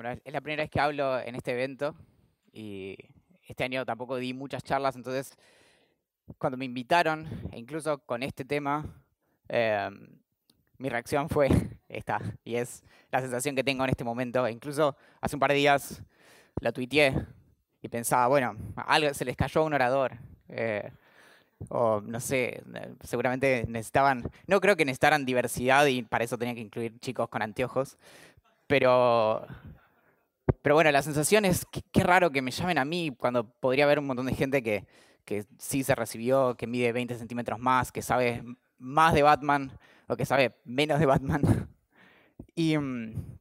Bueno, es la primera vez que hablo en este evento y este año tampoco di muchas charlas, entonces cuando me invitaron, e incluso con este tema, em, mi reacción fue esta, y es la sensación que tengo en este momento. E incluso hace un par de días la tuiteé y pensaba, bueno, algo se les cayó a un orador. Eh, o no sé, seguramente necesitaban, no creo que necesitaran diversidad y para eso tenían que incluir chicos con anteojos, pero, pero bueno, la sensación es, que, qué raro que me llamen a mí cuando podría haber un montón de gente que, que sí se recibió, que mide 20 centímetros más, que sabe más de Batman o que sabe menos de Batman. Y, mm,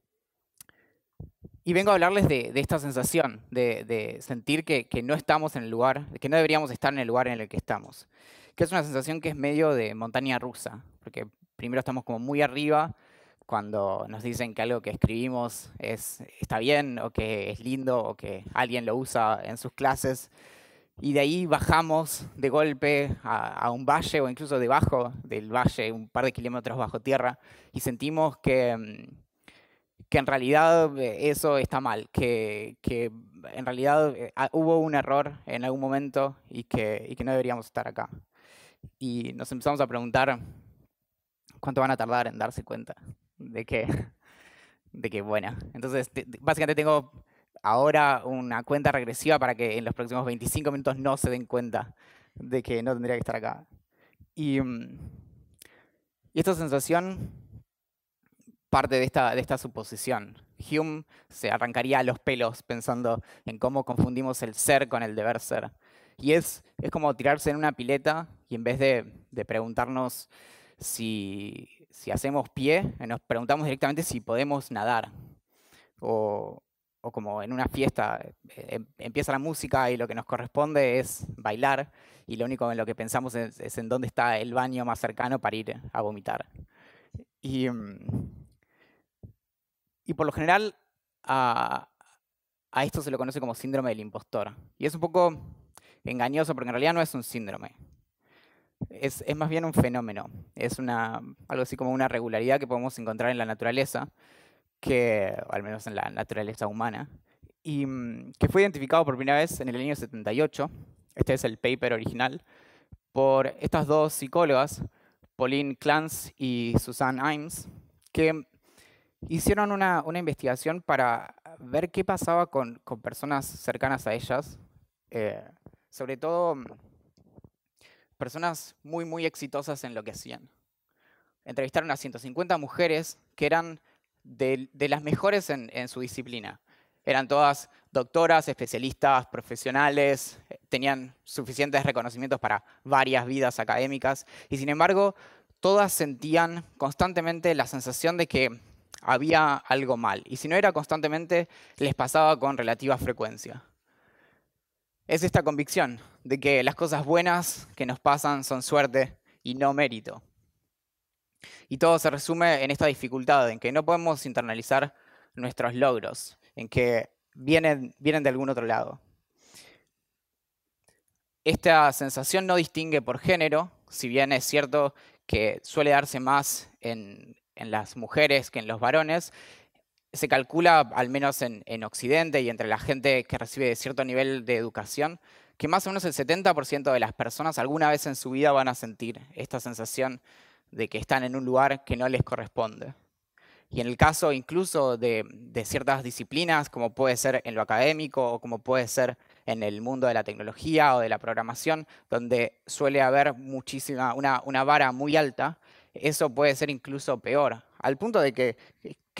y vengo a hablarles de, esta sensación, de, sentir que, no estamos en el lugar, que no deberíamos estar en el lugar en el que estamos. Que es una sensación que es medio de montaña rusa, porque primero estamos como muy arriba cuando nos dicen que algo que escribimos es, está bien o que es lindo o que alguien lo usa en sus clases. Y de ahí bajamos de golpe a, a, un valle o incluso debajo del valle, un par de kilómetros bajo tierra, y sentimos que, mm, que en realidad eh, eso está mal, que, en realidad eh, ah, hubo un error en algún momento y que, que no deberíamos estar acá. Y nos empezamos a preguntar cuánto van a tardar en darse cuenta de que, de que bueno, entonces básicamente tengo ahora una cuenta regresiva para que en los próximos 25 minutos no se den cuenta de que no tendría que estar acá. Y, mm, y esta sensación parte de esta, de esta suposición. Hume se arrancaría los pelos pensando en cómo confundimos el ser con el deber ser. Y es, es como tirarse en una pileta y en vez de, de preguntarnos si, si, hacemos pie, nos preguntamos directamente si podemos nadar. O, o como en una fiesta, eh, em, empieza la música y lo que nos corresponde es bailar y lo único en lo que pensamos es, es en dónde está el baño más cercano para ir a vomitar. Y, mm, y por lo general a, esto se lo conoce como síndrome del impostor. Y es un poco engañoso porque en realidad no es un síndrome. Es, más bien un fenómeno. Es una, algo así como una regularidad que podemos encontrar en la naturaleza, que, al menos en la naturaleza humana, y mm, que fue identificado por primera vez en el año 78. Este es el paper original, por estas dos psicólogas, Pauline Clance y Susan Imes, que hicieron una, investigación para ver qué pasaba con, personas cercanas a ellas, eh, sobre todo mm, personas muy, muy exitosas en lo que hacían. Entrevistaron a 150 mujeres que eran de, las mejores en, su disciplina. Eran todas doctoras, especialistas, profesionales, tenían suficientes reconocimientos para varias vidas académicas y sin embargo todas sentían constantemente la sensación de que había algo mal. Y si no era constantemente, les pasaba con relativa frecuencia. Es esta convicción de que las cosas buenas que nos pasan son suerte y no mérito. Y todo se resume en esta dificultad, en que no podemos internalizar nuestros logros, en que vienen, vienen de algún otro lado. Esta sensación no distingue por género, si bien es cierto que suele darse más en, en las mujeres que en los varones. Se calcula, al menos en, Occidente y entre la gente que recibe cierto nivel de educación, que más o menos el 70% de las personas alguna vez en su vida van a sentir esta sensación de que están en un lugar que no les corresponde. Y en el caso incluso de, ciertas disciplinas, como puede ser en lo académico o como puede ser en el mundo de la tecnología o de la programación, donde suele haber muchísima, una, vara muy alta, eso puede ser incluso peor, al punto de que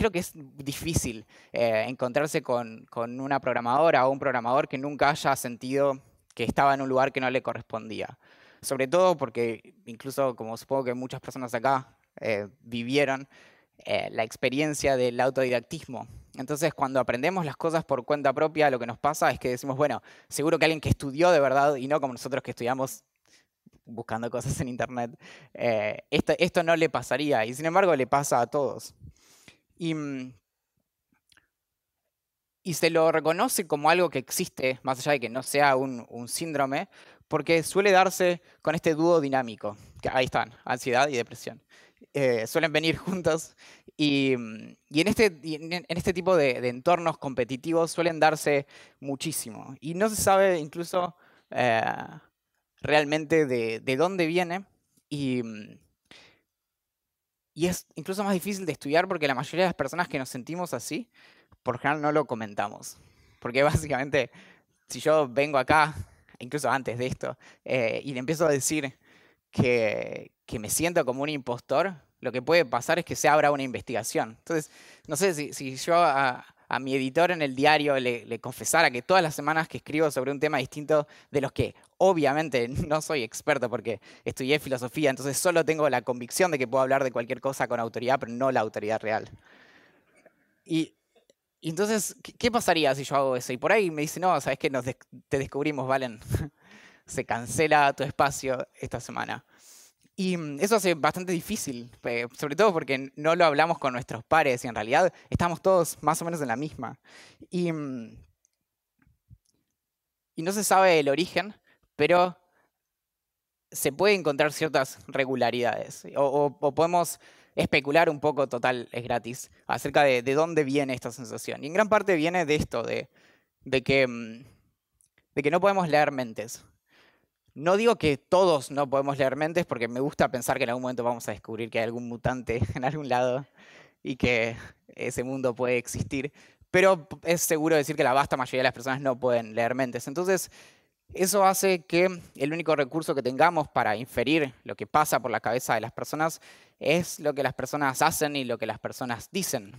creo que es difícil eh, encontrarse con, una programadora o un programador que nunca haya sentido que estaba en un lugar que no le correspondía. Sobre todo porque incluso, como supongo que muchas personas acá eh, vivieron, la experiencia del autodidactismo. Entonces, cuando aprendemos las cosas por cuenta propia, lo que nos pasa es que decimos, bueno, seguro que alguien que estudió de verdad y no como nosotros que estudiamos buscando cosas en Internet, eh, esto, esto, no le pasaría y sin embargo le pasa a todos. Y, mm, y, se lo reconoce como algo que existe, más allá de que no sea un, un síndrome, porque suele darse con este dúo dinámico, que ahí están, ansiedad y depresión. Eh, suelen venir juntos Y, en, este, en este tipo de, entornos competitivos suelen darse muchísimo. Y no se sabe incluso eh, realmente de, de, dónde viene. Y, y es incluso más difícil de estudiar porque la mayoría de las personas que nos sentimos así, por general no lo comentamos. Porque básicamente, si yo vengo acá, incluso antes de esto, eh, y le empiezo a decir que, que me siento como un impostor, lo que puede pasar es que se abra una investigación. Entonces, no sé si, yo a, mi editor en el diario le, confesara que todas las semanas que escribo sobre un tema distinto de los que obviamente no soy experto porque estudié filosofía, entonces solo tengo la convicción de que puedo hablar de cualquier cosa con autoridad, pero no la autoridad real. Y, entonces, ¿qué, pasaría si yo hago eso? Y por ahí me dice, no, sabes que te descubrimos, Valen. se cancela tu espacio esta semana. Y mm, eso hace bastante difícil, sobre todo porque no lo hablamos con nuestros pares y en realidad estamos todos más o menos en la misma. Y, mm, y no se sabe el origen, pero se puede encontrar ciertas regularidades o, podemos especular un poco, total, es gratis, acerca de, de, dónde viene esta sensación. Y en gran parte viene de esto, de, de, que, mm, de que no podemos leer mentes. No digo que todos no podemos leer mentes, porque me gusta pensar que en algún momento vamos a descubrir que hay algún mutante en algún lado y que ese mundo puede existir, pero es seguro decir que la vasta mayoría de las personas no pueden leer mentes. Entonces, eso hace que el único recurso que tengamos para inferir lo que pasa por la cabeza de las personas es lo que las personas hacen y lo que las personas dicen.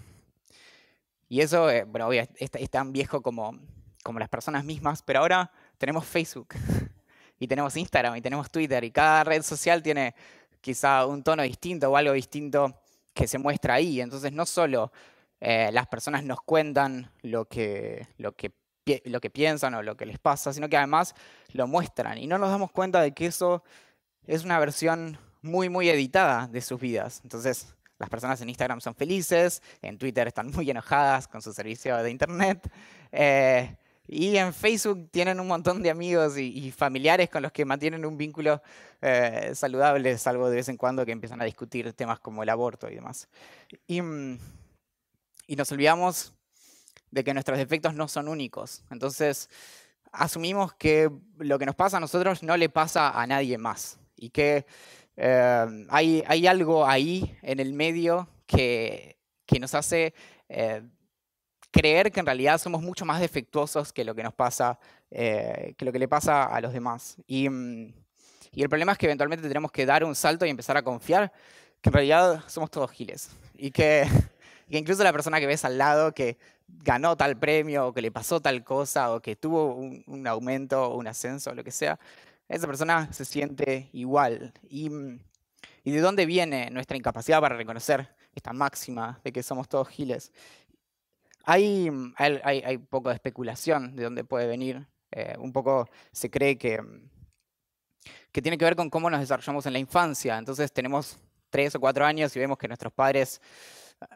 Y eso, eh, bueno, es, es tan viejo como, como las personas mismas, pero ahora tenemos Facebook y tenemos Instagram y tenemos Twitter y cada red social tiene quizá un tono distinto o algo distinto que se muestra ahí. Entonces no solo eh, las personas nos cuentan lo que, lo, que, lo que piensan o lo que les pasa, sino que además lo muestran y no nos damos cuenta de que eso es una versión muy, muy editada de sus vidas. Entonces las personas en Instagram son felices, en Twitter están muy enojadas con su servicio de Internet. Eh, y en Facebook tienen un montón de amigos y, familiares con los que mantienen un vínculo eh, saludable, salvo de vez en cuando que empiezan a discutir temas como el aborto y demás. Y, mm, y nos olvidamos de que nuestros defectos no son únicos. Entonces, asumimos que lo que nos pasa a nosotros no le pasa a nadie más. Y que eh, hay, hay, algo ahí en el medio que, que nos hace eh, creer que en realidad somos mucho más defectuosos que lo que nos pasa, eh, que lo que le pasa a los demás. Mm, y, el problema es que eventualmente tenemos que dar un salto y empezar a confiar que en realidad somos todos giles. Y que, incluso la persona que ves al lado que ganó tal premio, o que le pasó tal cosa, o que tuvo un, aumento, o un ascenso, o lo que sea, esa persona se siente igual. Mm, ¿Y de dónde viene nuestra incapacidad para reconocer esta máxima de que somos todos giles? Hay, hay, poco de especulación de dónde puede venir. Eh, un poco se cree que, que tiene que ver con cómo nos desarrollamos en la infancia. Entonces tenemos tres o cuatro años y vemos que nuestros padres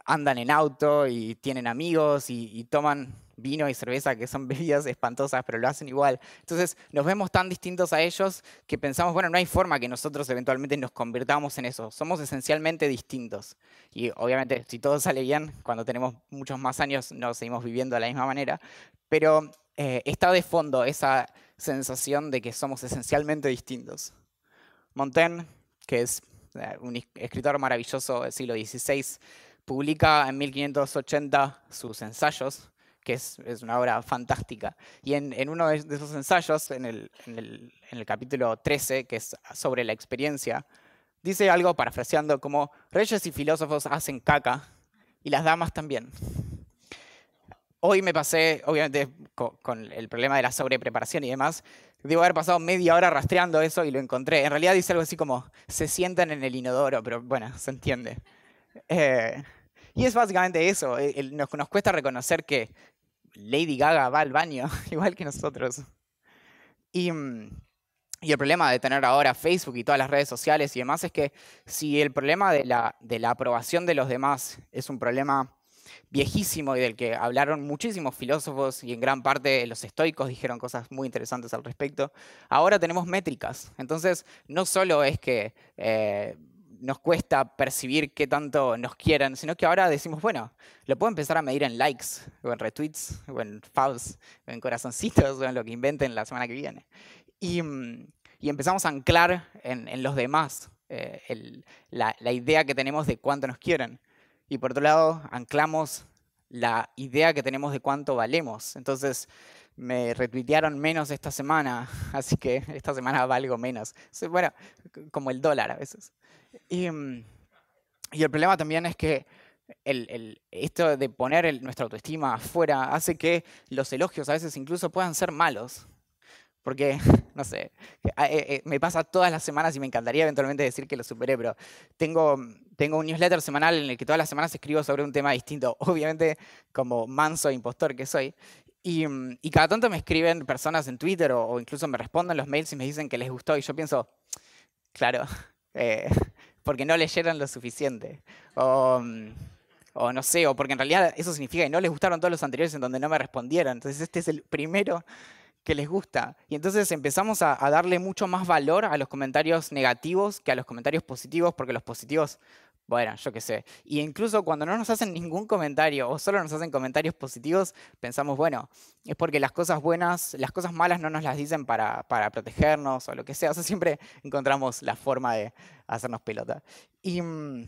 andan en auto y tienen amigos y toman vino y cerveza, que son bebidas espantosas, pero lo hacen igual. Entonces nos vemos tan distintos a ellos que pensamos, bueno, no hay forma que nosotros eventualmente nos convirtamos en eso. Somos esencialmente distintos. Y obviamente, si todo sale bien, cuando tenemos muchos más años no seguimos viviendo de la misma manera. Pero eh, está de fondo esa sensación de que somos esencialmente distintos. Montaigne, que es eh, un escritor maravilloso del siglo XVI, publica en 1580 sus ensayos, que es, una obra fantástica. Y en, uno de, esos ensayos, en el, en, el, capítulo 13, que es sobre la experiencia, dice algo parafraseando como, reyes y filósofos hacen caca y las damas también. Hoy me pasé, obviamente, con, el problema de la sobrepreparación y demás, debo haber pasado media hora rastreando eso y lo encontré. En realidad dice algo así como, se sientan en el inodoro, pero bueno, se entiende. Eh, y es básicamente eso, nos, nos, cuesta reconocer que Lady Gaga va al baño, igual que nosotros. Mm, y, el problema de tener ahora Facebook y todas las redes sociales y demás es que si el problema de la, de la aprobación de los demás es un problema viejísimo y del que hablaron muchísimos filósofos y en gran parte los estoicos dijeron cosas muy interesantes al respecto, ahora tenemos métricas. Entonces, no solo es que... Eh, nos cuesta percibir qué tanto nos quieren, sino que ahora decimos, bueno, lo puedo empezar a medir en likes, o en retweets, o en favs, o en corazoncitos, o en lo que inventen la semana que viene. Y, mm, empezamos a anclar en, los demás eh, la, la idea que tenemos de cuánto nos quieren. Y por otro lado, anclamos la idea que tenemos de cuánto valemos. Entonces, me retuitearon menos esta semana, así que esta semana valgo menos. Bueno, como el dólar a veces. Y, mm, el problema también es que esto de poner nuestra autoestima afuera hace que los elogios a veces incluso puedan ser malos. Porque, no sé, eh, eh, me pasa todas las semanas y me encantaría eventualmente decir que lo superé, pero tengo, tengo un newsletter semanal en el que todas las semanas escribo sobre un tema distinto, obviamente como manso impostor que soy. Mm, y, cada tanto me escriben personas en Twitter o, incluso me responden los mails y me dicen que les gustó y yo pienso, claro, eh, porque no leyeron lo suficiente. O, mm, o, no sé, o porque en realidad eso significa que no les gustaron todos los anteriores en donde no me respondieron. Entonces este es el primero que les gusta. Y entonces empezamos a darle mucho más valor a los comentarios negativos que a los comentarios positivos, porque los positivos bueno, yo qué sé. Y incluso cuando no nos hacen ningún comentario o solo nos hacen comentarios positivos, pensamos, bueno, es porque las cosas buenas, las cosas malas no nos las dicen para, para protegernos o lo que sea. O sea, siempre encontramos la forma de hacernos pelota. Y mm,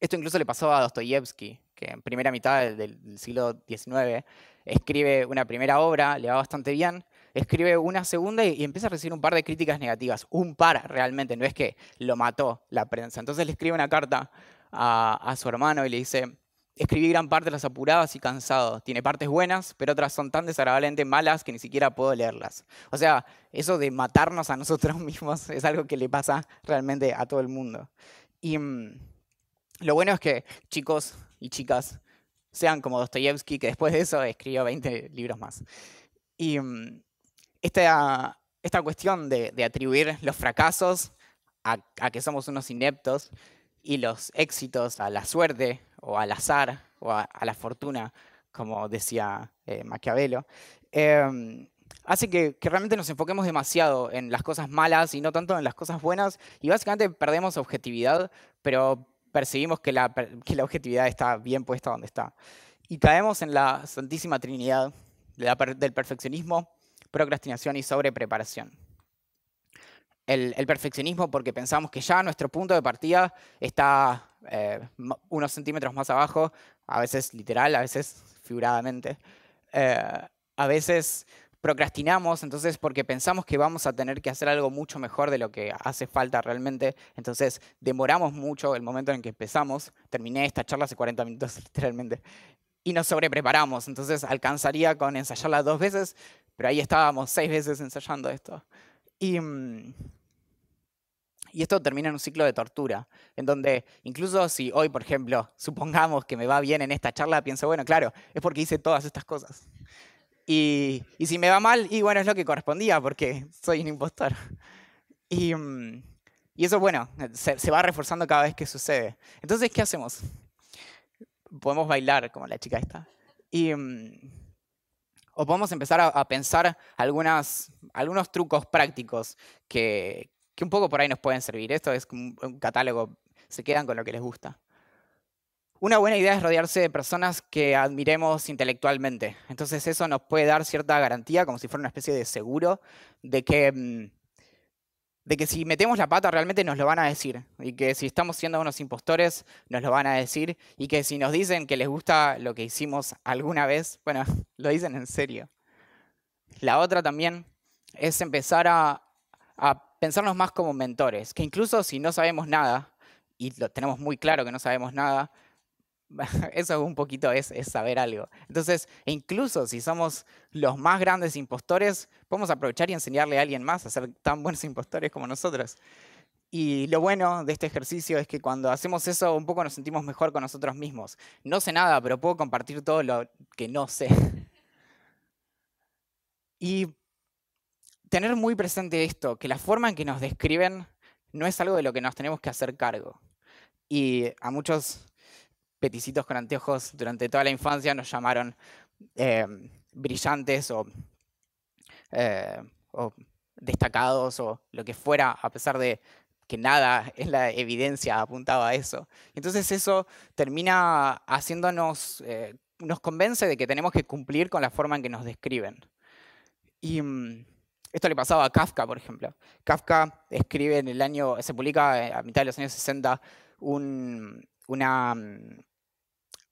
esto incluso le pasó a Dostoyevsky, que en primera mitad del, del siglo XIX escribe una primera obra, le va bastante bien, escribe una segunda y, empieza a recibir un par de críticas negativas. Un par realmente, no es que lo mató la prensa. Entonces le escribe una carta a, su hermano y le dice, escribí gran parte de las apuradas y cansado. Tiene partes buenas, pero otras son tan desagradablemente malas que ni siquiera puedo leerlas. O sea, eso de matarnos a nosotros mismos es algo que le pasa realmente a todo el mundo. Y mm, lo bueno es que chicos y chicas sean como Dostoyevsky, que después de eso escribió 20 libros más. Y mm, esta, esta cuestión de, atribuir los fracasos a, que somos unos ineptos y los éxitos a la suerte o al azar o a, la fortuna, como decía eh, Maquiavelo, em, hace que, realmente nos enfoquemos demasiado en las cosas malas y no tanto en las cosas buenas y básicamente perdemos objetividad, pero percibimos que la, que la objetividad está bien puesta donde está. Y caemos en la Santísima Trinidad del perfeccionismo, procrastinación y sobrepreparación. El, el perfeccionismo porque pensamos que ya nuestro punto de partida está eh, unos centímetros más abajo, a veces literal, a veces figuradamente. Eh, a veces procrastinamos, entonces porque pensamos que vamos a tener que hacer algo mucho mejor de lo que hace falta realmente, entonces demoramos mucho el momento en que empezamos, terminé esta charla hace 40 minutos literalmente, y nos sobrepreparamos, entonces alcanzaría con ensayarla dos veces, pero ahí estábamos seis veces ensayando esto. Y, mm, y esto termina en un ciclo de tortura, en donde incluso si hoy, por ejemplo, supongamos que me va bien en esta charla, pienso, bueno, claro, es porque hice todas estas cosas. Y, y si me va mal, y bueno, es lo que correspondía, porque soy un impostor. Y, mm, y eso, bueno, se, se va reforzando cada vez que sucede. Entonces, ¿qué hacemos? Podemos bailar como la chica esta. Y mm, o podemos empezar a, pensar algunos trucos prácticos que, que, un poco por ahí nos pueden servir. Esto es un catálogo, se quedan con lo que les gusta. Una buena idea es rodearse de personas que admiremos intelectualmente. Entonces eso nos puede dar cierta garantía, como si fuera una especie de seguro, de que mm, de que si metemos la pata realmente nos lo van a decir, y que si estamos siendo unos impostores nos lo van a decir, y que si nos dicen que les gusta lo que hicimos alguna vez, bueno, lo dicen en serio. La otra también es empezar a, a pensarnos más como mentores, que incluso si no sabemos nada, y lo tenemos muy claro que no sabemos nada, Eso un poquito es, saber algo. Entonces, incluso si somos los más grandes impostores, podemos aprovechar y enseñarle a alguien más a ser tan buenos impostores como nosotros. Y lo bueno de este ejercicio es que cuando hacemos eso, un poco nos sentimos mejor con nosotros mismos. No sé nada, pero puedo compartir todo lo que no sé. Y tener muy presente esto, que la forma en que nos describen no es algo de lo que nos tenemos que hacer cargo. Y a muchos peticitos con anteojos durante toda la infancia nos llamaron eh, brillantes eh, o, destacados o lo que fuera, a pesar de que nada en la evidencia apuntaba a eso. Entonces eso termina haciéndonos, eh, nos convence de que tenemos que cumplir con la forma en que nos describen. Y mm, esto le pasaba a Kafka, por ejemplo. Kafka escribe en el año, se publica a mitad de los años 60 una, mm,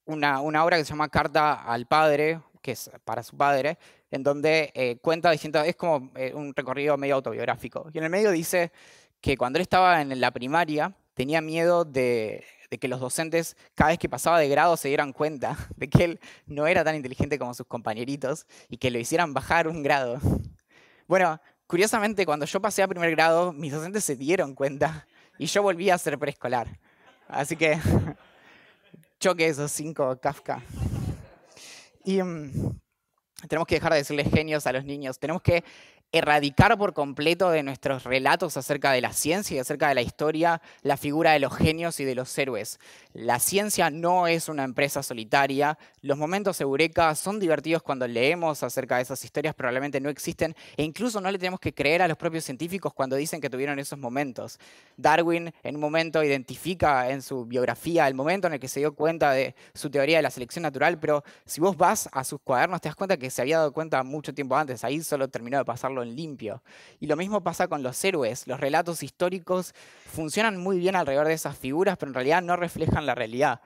una, obra que se llama Carta al Padre, que es para su padre, en donde eh, cuenta distintas, es como eh, un recorrido medio autobiográfico. Y en el medio dice que cuando él estaba en la primaria tenía miedo de, que los docentes cada vez que pasaba de grado se dieran cuenta de que él no era tan inteligente como sus compañeritos y que lo hicieran bajar un grado. Bueno, curiosamente cuando yo pasé a primer grado, mis docentes se dieron cuenta y yo volví a ser preescolar. Así que choque esos cinco Kafka. Y mm, tenemos que dejar de decirles genios a los niños. Tenemos que erradicar por completo de nuestros relatos acerca de la ciencia y acerca de la historia la figura de los genios y de los héroes. La ciencia no es una empresa solitaria. Los momentos eureka son divertidos cuando leemos acerca de esas historias, probablemente no existen e incluso no le tenemos que creer a los propios científicos cuando dicen que tuvieron esos momentos. Darwin en un momento identifica en su biografía el momento en el que se dio cuenta de su teoría de la selección natural, pero si vos vas a sus cuadernos te das cuenta que se había dado cuenta mucho tiempo antes, ahí solo terminó de pasarlo limpio. Y lo mismo pasa con los héroes. Los relatos históricos funcionan muy bien alrededor de esas figuras, pero en realidad no reflejan la realidad.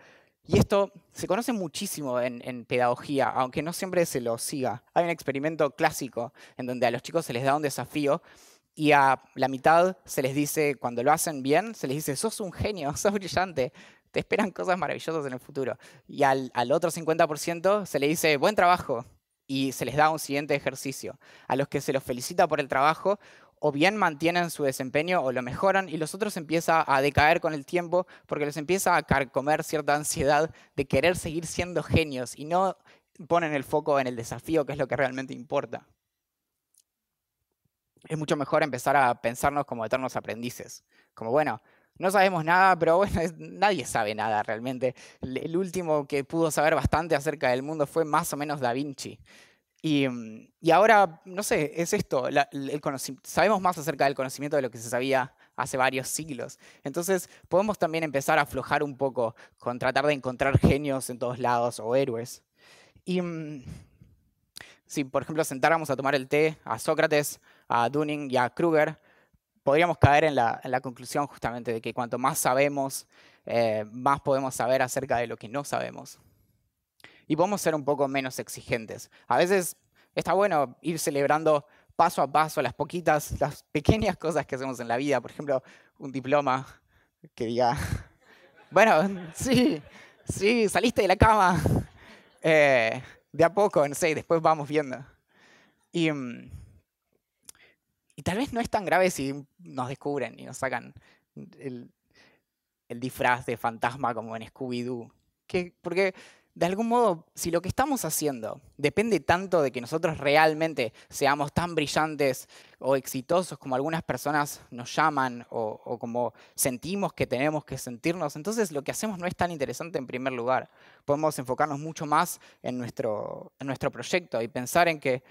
Y esto se conoce muchísimo en, pedagogía, aunque no siempre se lo siga. Hay un experimento clásico en donde a los chicos se les da un desafío y a la mitad se les dice, cuando lo hacen bien, se les dice, sos un genio, sos brillante, te esperan cosas maravillosas en el futuro. Y al, al otro 50% se le dice, buen trabajo, y se les da un siguiente ejercicio. A los que se los felicita por el trabajo, o bien mantienen su desempeño o lo mejoran, y los otros empieza a decaer con el tiempo porque les empieza a carcomer cierta ansiedad de querer seguir siendo genios y no ponen el foco en el desafío, que es lo que realmente importa. Es mucho mejor empezar a pensarnos como eternos aprendices. Como, bueno, no sabemos nada, pero bueno, nadie sabe nada realmente. El último que pudo saber bastante acerca del mundo fue más o menos Da Vinci. Y, mm, ahora, no sé, es esto, sabemos más acerca del conocimiento de lo que se sabía hace varios siglos. Entonces, podemos también empezar a aflojar un poco con tratar de encontrar genios en todos lados o héroes. Y mm, si, por ejemplo, sentáramos a tomar el té a Sócrates, a Dunning y a Kruger, podríamos caer en la, conclusión justamente de que cuanto más sabemos, eh, más podemos saber acerca de lo que no sabemos. Y podemos ser un poco menos exigentes. A veces está bueno ir celebrando paso a paso las poquitas, las pequeñas cosas que hacemos en la vida. Por ejemplo, un diploma que diga, bueno, sí, sí, saliste de la cama. Eh, de a poco, no sé, después vamos viendo. Y, mm, y tal vez no es tan grave si nos descubren y nos sacan el, disfraz de fantasma como en Scooby-Doo. Porque de algún modo, si lo que estamos haciendo depende tanto de que nosotros realmente seamos tan brillantes o exitosos como algunas personas nos llaman o, o, como sentimos que tenemos que sentirnos, entonces lo que hacemos no es tan interesante en primer lugar. Podemos enfocarnos mucho más en nuestro, en nuestro proyecto y pensar en que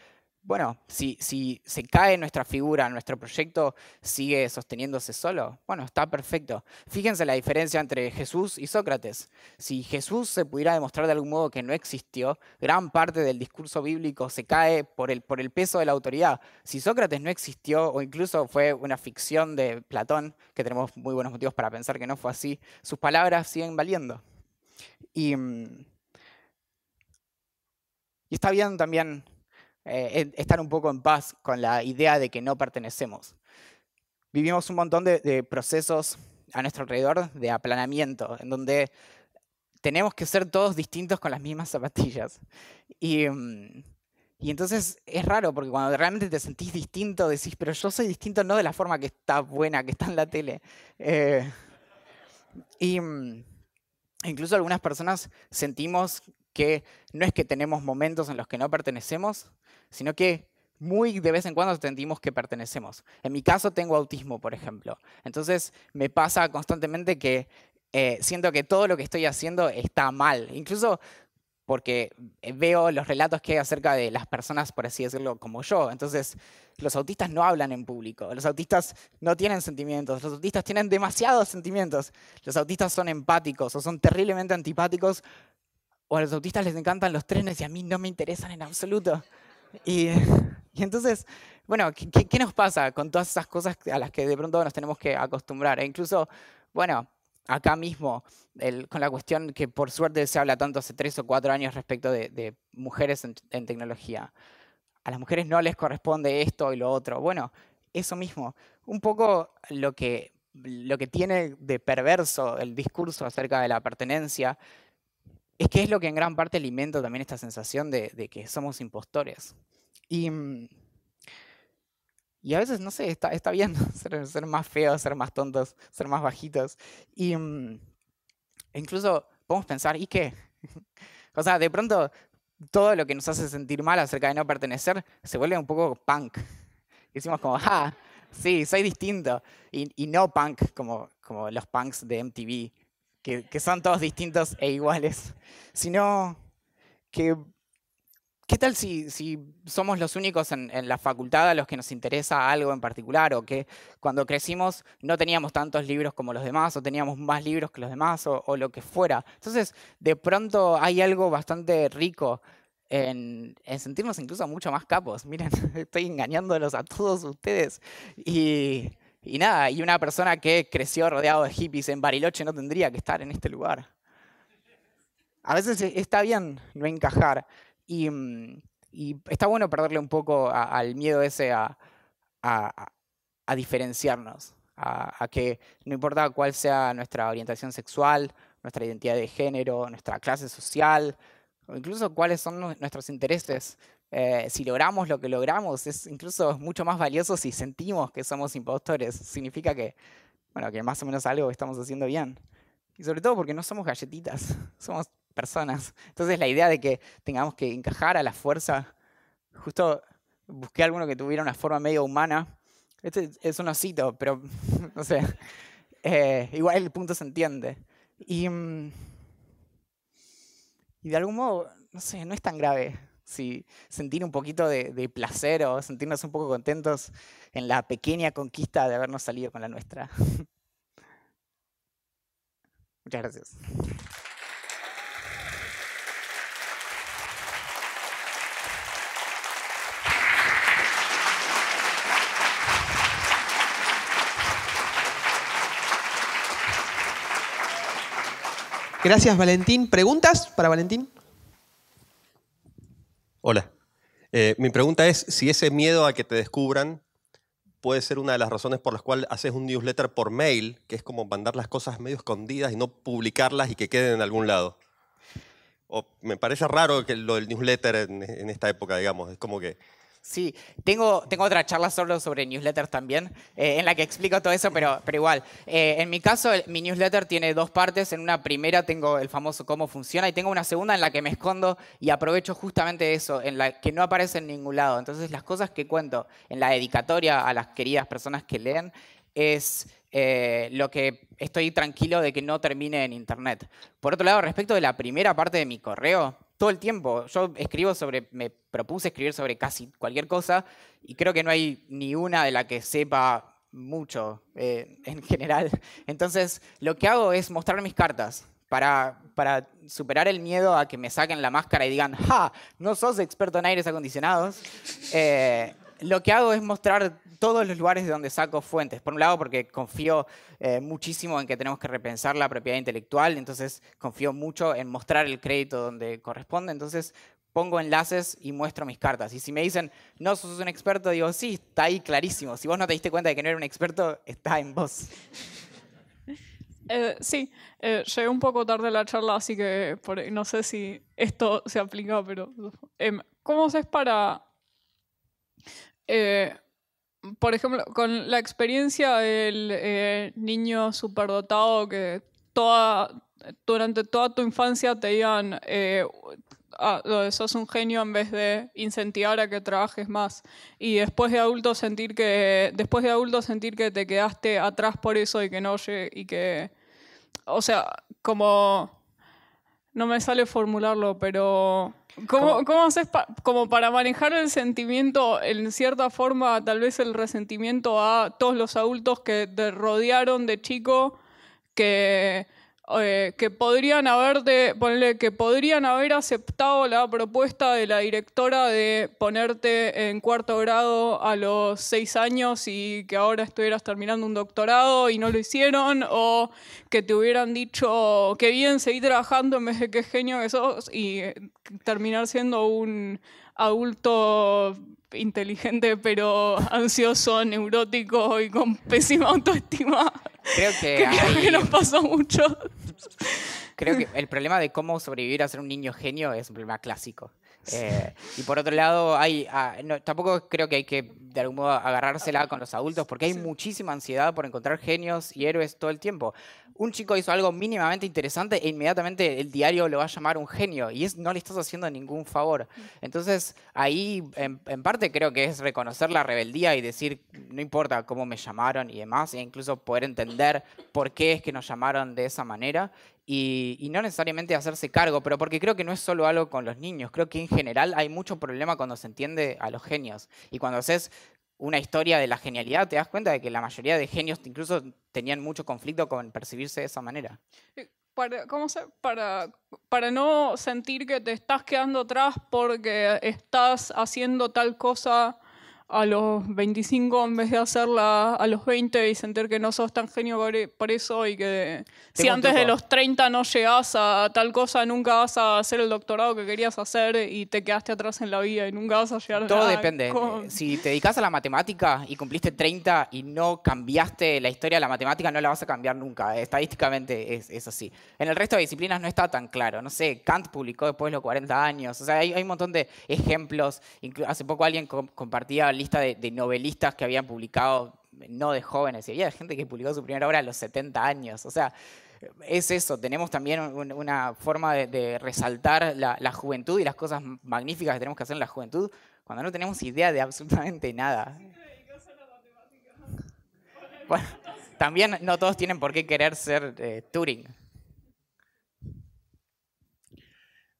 bueno, si, si, se cae nuestra figura, nuestro proyecto sigue sosteniéndose solo, bueno, está perfecto. Fíjense la diferencia entre Jesús y Sócrates. Si Jesús se pudiera demostrar de algún modo que no existió, gran parte del discurso bíblico se cae por el, por el peso de la autoridad. Si Sócrates no existió o incluso fue una ficción de Platón, que tenemos muy buenos motivos para pensar que no fue así, sus palabras siguen valiendo. Y, mm, y está bien también eh, estar un poco en paz con la idea de que no pertenecemos. Vivimos un montón de, procesos a nuestro alrededor de aplanamiento, en donde tenemos que ser todos distintos con las mismas zapatillas. Y, mm, y, entonces es raro, porque cuando realmente te sentís distinto, decís, pero yo soy distinto no de la forma que está buena, que está en la tele. Eh, y mm, incluso algunas personas sentimos que no es que tenemos momentos en los que no pertenecemos, sino que muy de vez en cuando sentimos que pertenecemos. En mi caso tengo autismo, por ejemplo. Entonces me pasa constantemente que eh, siento que todo lo que estoy haciendo está mal. Incluso porque veo los relatos que hay acerca de las personas, por así decirlo, como yo. Entonces, los autistas no hablan en público, los autistas no tienen sentimientos, los autistas tienen demasiados sentimientos, los autistas son empáticos o son terriblemente antipáticos, o a los autistas les encantan los trenes y a mí no me interesan en absoluto. Y, entonces, bueno, ¿qué, nos pasa con todas esas cosas a las que de pronto nos tenemos que acostumbrar? E incluso, bueno, acá mismo, con la cuestión que por suerte se habla tanto hace tres o cuatro años respecto de, mujeres en, tecnología. A las mujeres no les corresponde esto y lo otro. Bueno, eso mismo. Un poco lo que, lo que tiene de perverso el discurso acerca de la pertenencia es que es lo que en gran parte alimenta también esta sensación de, que somos impostores. Y, y, a veces, no sé, está, está bien ser, más feos, ser más tontos, ser más bajitos. Y e incluso podemos pensar, ¿y qué? o sea, de pronto todo lo que nos hace sentir mal acerca de no pertenecer se vuelve un poco punk. decimos como, ah, sí, soy distinto. Y, y no punk como, como los punks de MTV que, son todos distintos e iguales, sino que, ¿qué tal si, si somos los únicos en, la facultad a los que nos interesa algo en particular o que cuando crecimos no teníamos tantos libros como los demás o teníamos más libros que los demás o, lo que fuera? Entonces, de pronto hay algo bastante rico en, en, sentirnos incluso mucho más capos. Miren, estoy engañándolos a todos ustedes. Y, y nada, y una persona que creció rodeado de hippies en Bariloche no tendría que estar en este lugar. A veces e, está bien no encajar y, mm, está bueno perderle un poco al miedo ese a, diferenciarnos, a, que no importa cuál sea nuestra orientación sexual, nuestra identidad de género, nuestra clase social, o incluso cuáles son nuestros intereses, eh, si logramos lo que logramos, es incluso mucho más valioso si sentimos que somos impostores. Significa que, bueno, que más o menos algo estamos haciendo bien. Y sobre todo porque no somos galletitas, somos personas. Entonces la idea de que tengamos que encajar a la fuerza, justo busqué alguno que tuviera una forma medio humana. Este es un osito, pero no sé. Eh, igual el punto se entiende. Y, mm, y de algún modo, no sé, no es tan grave si sentir un poquito de, placer o sentirnos un poco contentos en la pequeña conquista de habernos salido con la nuestra. Muchas gracias. Gracias, Valentín. ¿Preguntas para Valentín? Hola. Eh, mi pregunta es si ese miedo a que te descubran puede ser una de las razones por las cuales haces un newsletter por mail, que es como mandar las cosas medio escondidas y no publicarlas y que queden en algún lado. O me parece raro que lo del newsletter en, en esta época, digamos. Es como que Sí, tengo, tengo otra charla solo sobre newsletters también, eh, en la que explico todo eso, pero, pero igual. Eh, en mi caso, mi newsletter tiene dos partes. En una primera tengo el famoso cómo funciona y tengo una segunda en la que me escondo y aprovecho justamente eso, en la que no aparece en ningún lado. Entonces, las cosas que cuento en la dedicatoria a las queridas personas que leen es eh, lo que estoy tranquilo de que no termine en Internet. Por otro lado, respecto de la primera parte de mi correo, todo el tiempo. Yo escribo sobre, me propuse escribir sobre casi cualquier cosa y creo que no hay ni una de la que sepa mucho eh, en general. Entonces, lo que hago es mostrar mis cartas para, para superar el miedo a que me saquen la máscara y digan, ¡ja! No sos experto en aires acondicionados. Eh, lo que hago es mostrar todos los lugares de donde saco fuentes. Por un lado, porque confío eh, muchísimo en que tenemos que repensar la propiedad intelectual, entonces confío mucho en mostrar el crédito donde corresponde, entonces pongo enlaces y muestro mis cartas. Y si me dicen, no sos un experto, digo, sí, está ahí clarísimo. Si vos no te diste cuenta de que no era un experto, está en vos. Eh, sí, eh, llegué un poco tarde a la charla, así que no sé si esto se aplica, pero em, ¿cómo haces para por ejemplo, con la experiencia del eh, niño superdotado que toda, durante toda tu infancia te digan, eh, ah, sos un genio en vez de incentivar a que trabajes más. Y después de adulto sentir que, después de adulto sentir que te quedaste atrás por eso y que no y que, o sea, como no me sale formularlo, pero ¿cómo, cómo haces como para manejar el sentimiento, en cierta forma, tal vez el resentimiento a todos los adultos que te rodearon de chico, que eh, que podrían haber de, que podrían haber aceptado la propuesta de la directora de ponerte en cuarto grado a los seis años y que ahora estuvieras terminando un doctorado y no lo hicieron, o que te hubieran dicho que bien seguí trabajando en vez de qué genio que sos y eh, terminar siendo un adulto inteligente pero ansioso, neurótico y con pésima autoestima. Creo que, que nos pasó mucho. Creo que el problema de cómo sobrevivir a ser un niño genio es un problema clásico. Eh, y por otro lado, hay, ah, tampoco creo que hay que de algún modo agarrársela con los adultos porque hay muchísima ansiedad por encontrar genios y héroes todo el tiempo. Un chico hizo algo mínimamente interesante e inmediatamente el diario lo va a llamar un genio y es, no le estás haciendo ningún favor. Entonces ahí en, en parte creo que es reconocer la rebeldía y decir no importa cómo me llamaron y demás e incluso poder entender por qué es que nos llamaron de esa manera y, no necesariamente hacerse cargo, pero porque creo que no es solo algo con los niños, creo que en general hay mucho problema cuando se entiende a los genios. Y cuando haces una historia de la genialidad, te das cuenta de que la mayoría de genios incluso tenían mucho conflicto con percibirse de esa manera. Para, ¿cómo se, para, para no sentir que te estás quedando atrás porque estás haciendo tal cosa a los 25 en vez de hacerla a los 20 y sentir que no sos tan genio por eso y que si antes de los 30 no llegás a tal cosa, nunca vas a hacer el doctorado que querías hacer y te quedaste atrás en la vida y nunca vas a llegar Todo depende. Si te dedicas a la matemática y cumpliste 30 y no cambiaste la historia de la matemática, no la vas a cambiar nunca. Estadísticamente es, es así. En el resto de disciplinas no está tan claro. No sé, Kant publicó después de los 40 años. O sea, hay, hay un montón de ejemplos. Hace poco alguien compartía lista de, novelistas que habían publicado, no de jóvenes, y había gente que publicó su primera obra a los 70 años. O sea, es eso, tenemos también una forma de, resaltar la, juventud y las cosas magníficas que tenemos que hacer en la juventud cuando no tenemos idea de absolutamente nada. Bueno, también no todos tienen por qué querer ser eh, Turing.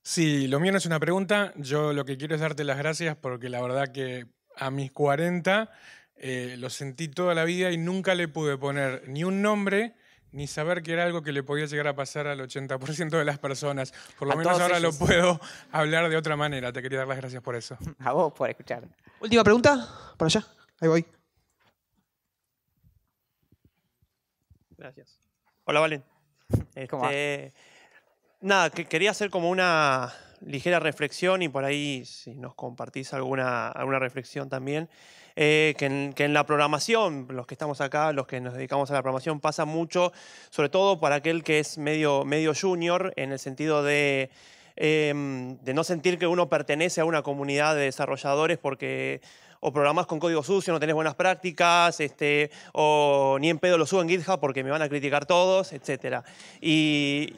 Sí, lo mío no es una pregunta, yo lo que quiero es darte las gracias porque la verdad que a mis 40 eh, lo sentí toda la vida y nunca le pude poner ni un nombre ni saber que era algo que le podía llegar a pasar al 80% de las personas. Por lo menos ahora lo puedo hablar de otra manera. Te quería dar las gracias por eso. A vos por escuchar. Última pregunta, por allá. Ahí voy. Gracias. Hola, Valen. Este, nada, que quería hacer como una ligera reflexión y por ahí si nos compartís alguna, alguna reflexión también, eh, que, en, la programación, los que estamos acá, los que nos dedicamos a la programación, pasa mucho, sobre todo para aquel que es medio, medio junior, en el sentido de, em, de no sentir que uno pertenece a una comunidad de desarrolladores porque o programás con código sucio, no tenés buenas prácticas, este, o ni en pedo lo subo en GitHub porque me van a criticar todos, etc. Y,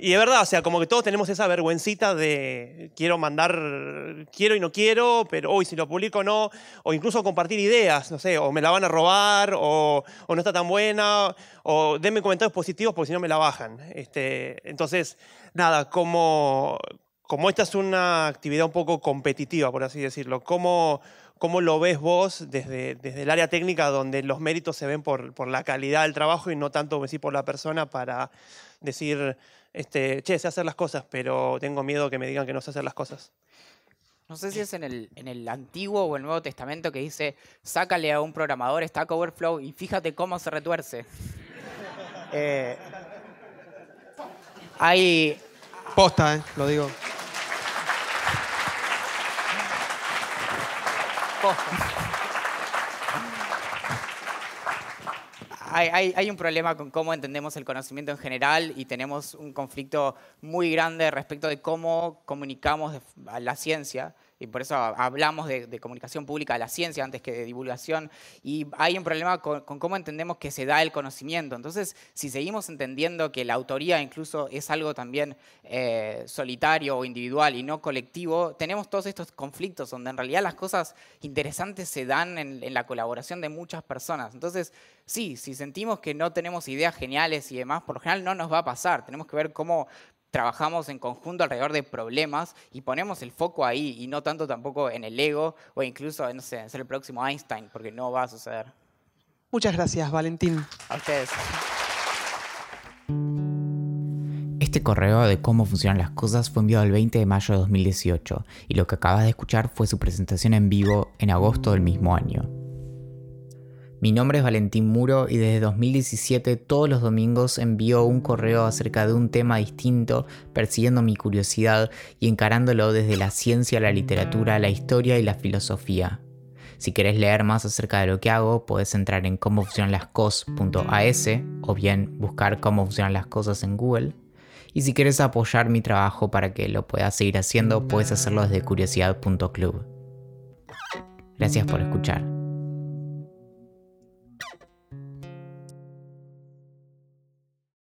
y es verdad, o sea, como que todos tenemos esa vergüencita de quiero mandar, quiero y no quiero, pero hoy si lo publico no, o incluso compartir ideas, no sé, o me la van a robar, o, no está tan buena, o denme comentarios positivos porque si no me la bajan. Este, entonces, nada, como, como esta es una actividad un poco competitiva, por así decirlo, ¿cómo, cómo lo ves vos desde, desde el área técnica donde los méritos se ven por, por la calidad del trabajo y no tanto decir por la persona para decir este, che, sé hacer las cosas, pero tengo miedo que me digan que no sé hacer las cosas. No sé si es en el, en el Antiguo o el Nuevo Testamento que dice, sácale a un programador Stack Overflow y fíjate cómo se retuerce. Eh, hay... Posta, eh, lo digo. Posta. Hay, un problema con cómo entendemos el conocimiento en general y tenemos un conflicto muy grande respecto de cómo comunicamos la ciencia y por eso hablamos de, comunicación pública de la ciencia antes que de divulgación, y hay un problema con, cómo entendemos que se da el conocimiento. Entonces, si seguimos entendiendo que la autoría incluso es algo también eh, solitario o individual y no colectivo, tenemos todos estos conflictos donde en realidad las cosas interesantes se dan en, en la colaboración de muchas personas. Entonces, sí, si sentimos que no tenemos ideas geniales y demás, por lo general no nos va a pasar. Tenemos que ver cómo trabajamos en conjunto alrededor de problemas y ponemos el foco ahí y no tanto tampoco en el ego o incluso, no sé, en ser el próximo Einstein, porque no va a suceder. Muchas gracias, Valentín. A ustedes. Este correo de cómo funcionan las cosas fue enviado el 20 de mayo de 2018 y lo que acabas de escuchar fue su presentación en vivo en agosto del mismo año. Mi nombre es Valentín Muro y desde 2017 todos los domingos envío un correo acerca de un tema distinto, persiguiendo mi curiosidad y encarándolo desde la ciencia, la literatura, la historia y la filosofía. Si querés leer más acerca de lo que hago, puedes entrar en cómo o bien buscar cómo funcionan las cosas en Google. Y si quieres apoyar mi trabajo para que lo puedas seguir haciendo, puedes hacerlo desde curiosidad.club. Gracias por escuchar.